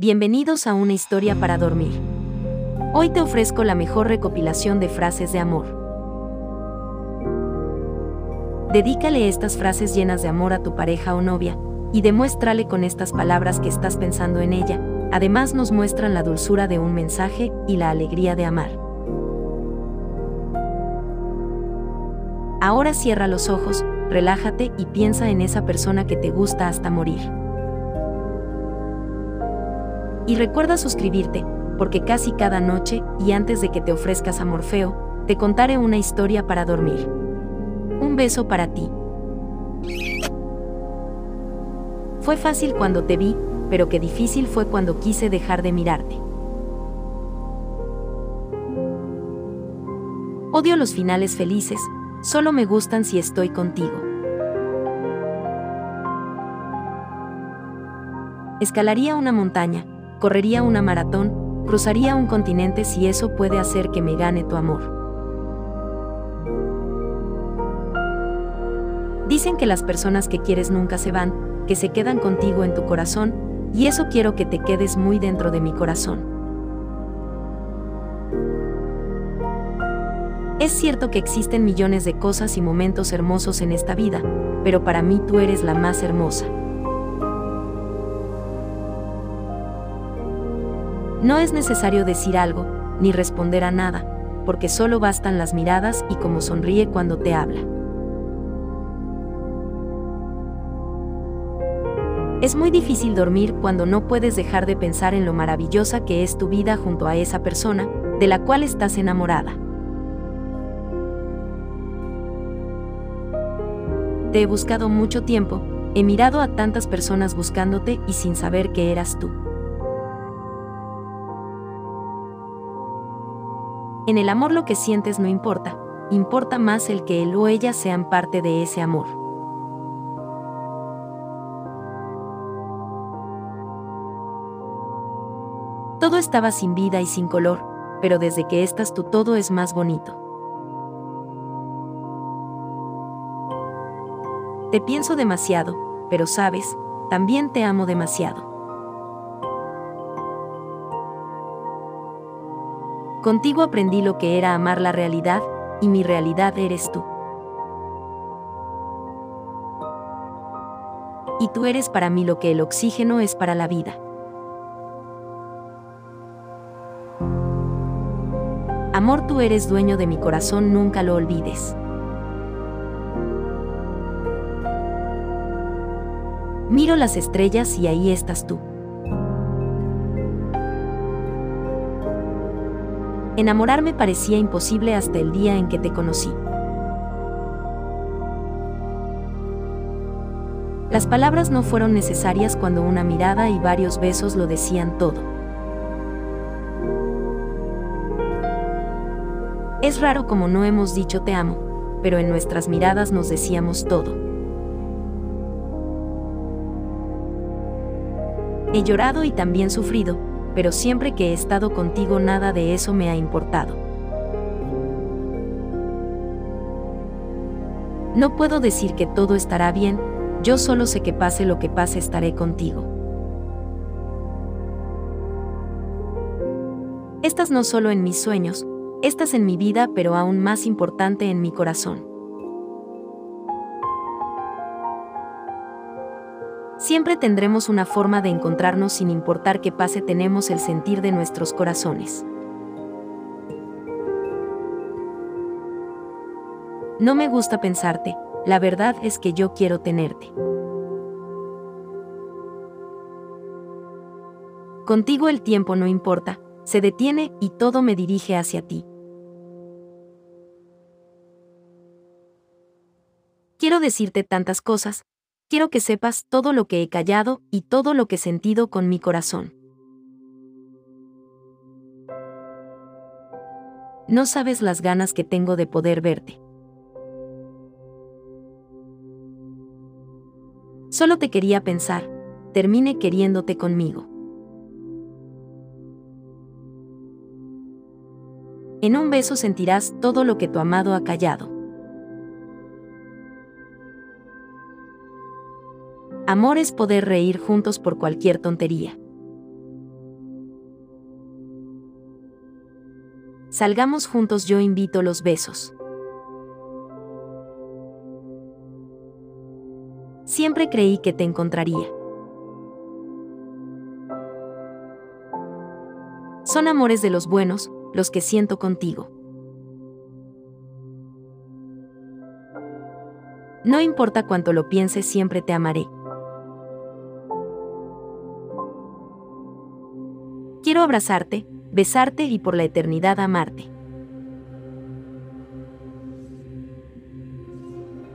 Bienvenidos a una historia para dormir. Hoy te ofrezco la mejor recopilación de frases de amor. Dedícale estas frases llenas de amor a tu pareja o novia, y demuéstrale con estas palabras que estás pensando en ella. Además nos muestran la dulzura de un mensaje y la alegría de amar. Ahora cierra los ojos, relájate y piensa en esa persona que te gusta hasta morir. Y recuerda suscribirte, porque casi cada noche, y antes de que te ofrezcas a Morfeo, te contaré una historia para dormir. Un beso para ti. Fue fácil cuando te vi, pero qué difícil fue cuando quise dejar de mirarte. Odio los finales felices, solo me gustan si estoy contigo. Escalaría una montaña, correría una maratón, cruzaría un continente si eso puede hacer que me gane tu amor. Dicen que las personas que quieres nunca se van, que se quedan contigo en tu corazón, y eso quiero que te quedes muy dentro de mi corazón. Es cierto que existen millones de cosas y momentos hermosos en esta vida, pero para mí tú eres la más hermosa. No es necesario decir algo, ni responder a nada, porque solo bastan las miradas y cómo sonríe cuando te habla. Es muy difícil dormir cuando no puedes dejar de pensar en lo maravillosa que es tu vida junto a esa persona, de la cual estás enamorada. Te he buscado mucho tiempo, he mirado a tantas personas buscándote y sin saber que eras tú. En el amor lo que sientes no importa, importa más el que él o ella sean parte de ese amor. Todo estaba sin vida y sin color, pero desde que estás tú todo es más bonito. Te pienso demasiado, pero sabes, también te amo demasiado. Contigo aprendí lo que era amar la realidad, y mi realidad eres tú. Y tú eres para mí lo que el oxígeno es para la vida. Amor, tú eres dueño de mi corazón, nunca lo olvides. Miro las estrellas y ahí estás tú. Enamorarme parecía imposible hasta el día en que te conocí. Las palabras no fueron necesarias cuando una mirada y varios besos lo decían todo. Es raro como no hemos dicho te amo, pero en nuestras miradas nos decíamos todo. He llorado y también sufrido, pero siempre que he estado contigo nada de eso me ha importado. No puedo decir que todo estará bien, yo solo sé que pase lo que pase estaré contigo. Estás no solo en mis sueños, estás en mi vida, pero aún más importante en mi corazón. Siempre tendremos una forma de encontrarnos sin importar qué pase, tenemos el sentir de nuestros corazones. No me gusta pensarte, la verdad es que yo quiero tenerte. Contigo el tiempo no importa, se detiene y todo me dirige hacia ti. Quiero decirte tantas cosas, quiero que sepas todo lo que he callado y todo lo que he sentido con mi corazón. No sabes las ganas que tengo de poder verte. Solo te quería pensar, termine queriéndote conmigo. En un beso sentirás todo lo que tu amado ha callado. Amor es poder reír juntos por cualquier tontería. Salgamos juntos, yo invito los besos. Siempre creí que te encontraría. Son amores de los buenos, los que siento contigo. No importa cuánto lo pienses, siempre te amaré. Abrazarte, besarte y por la eternidad amarte.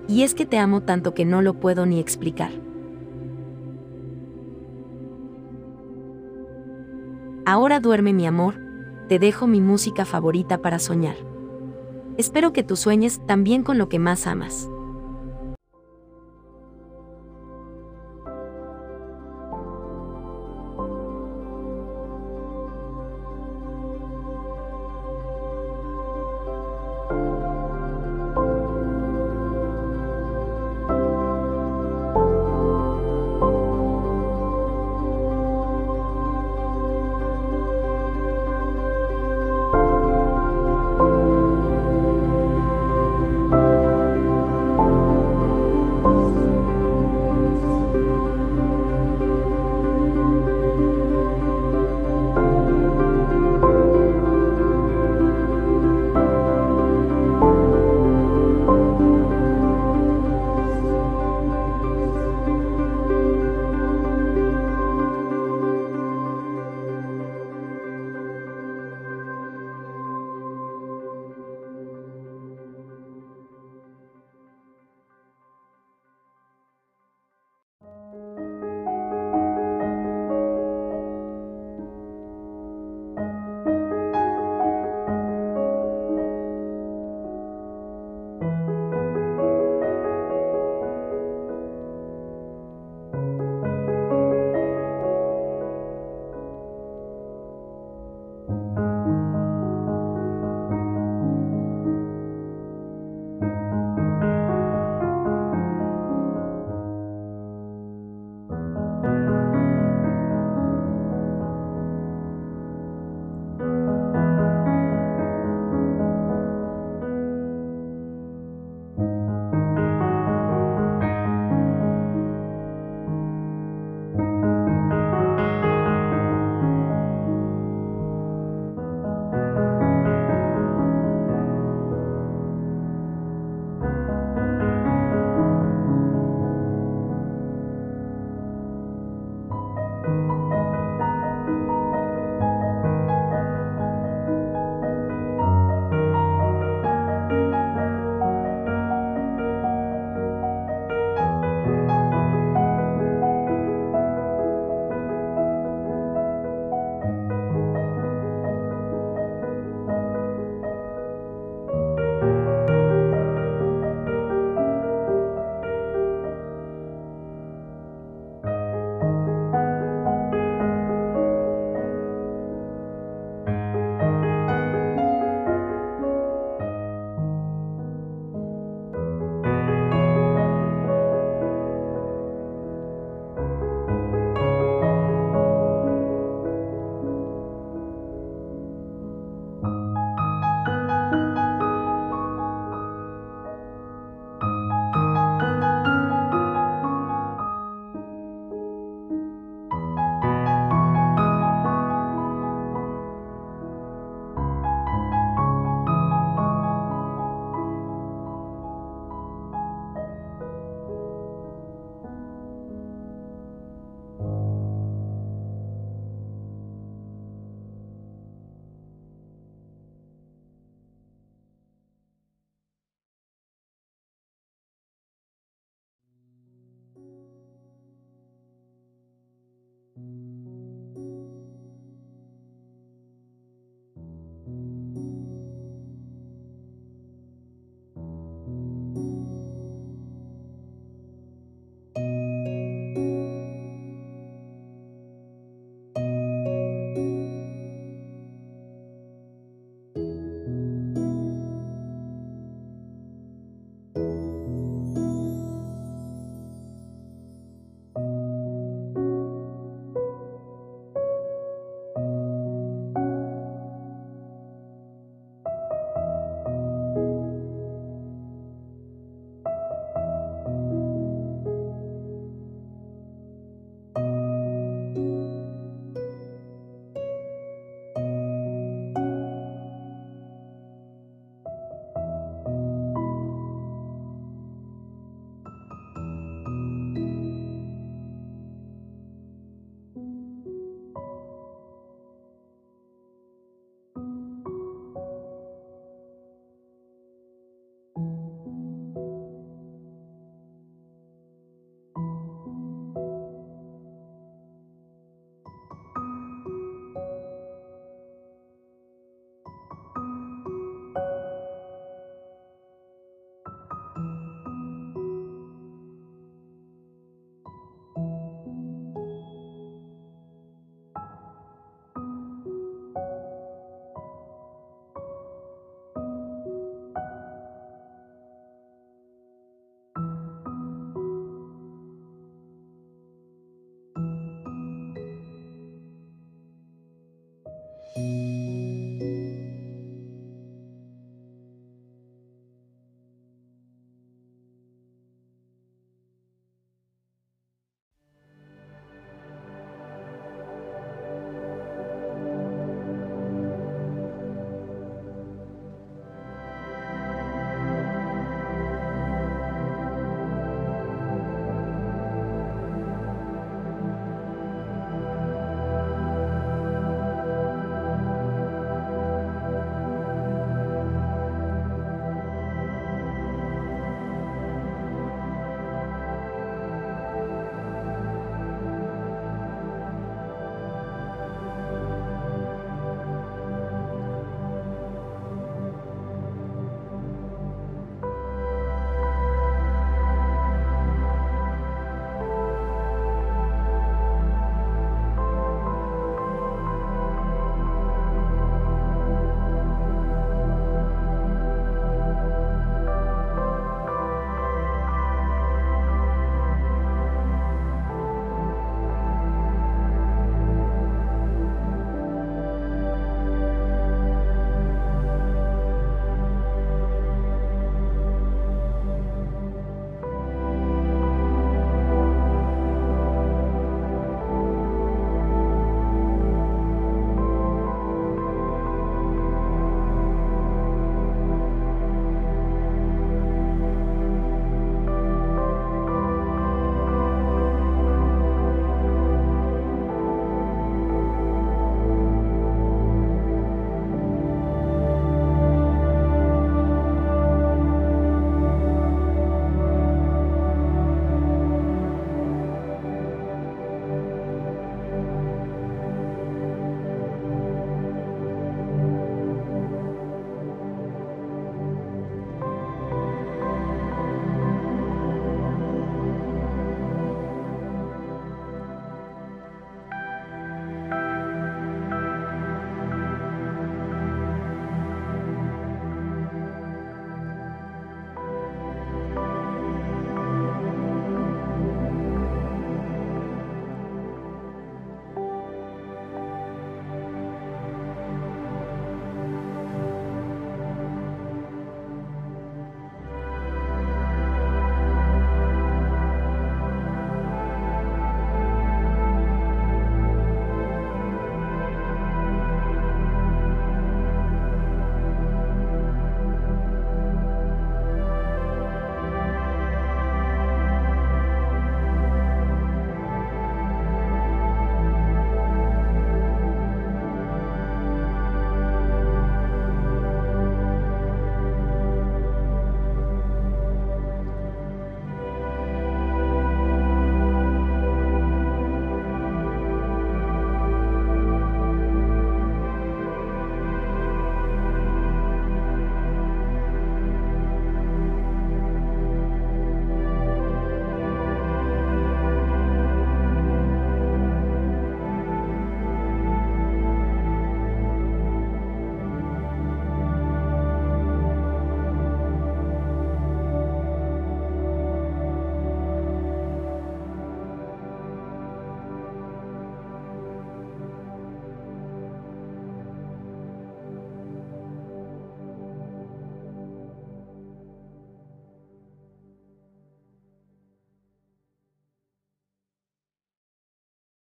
Y es que te amo tanto que no lo puedo ni explicar. Ahora duerme mi amor, te dejo mi música favorita para soñar. Espero que tú sueñes también con lo que más amas.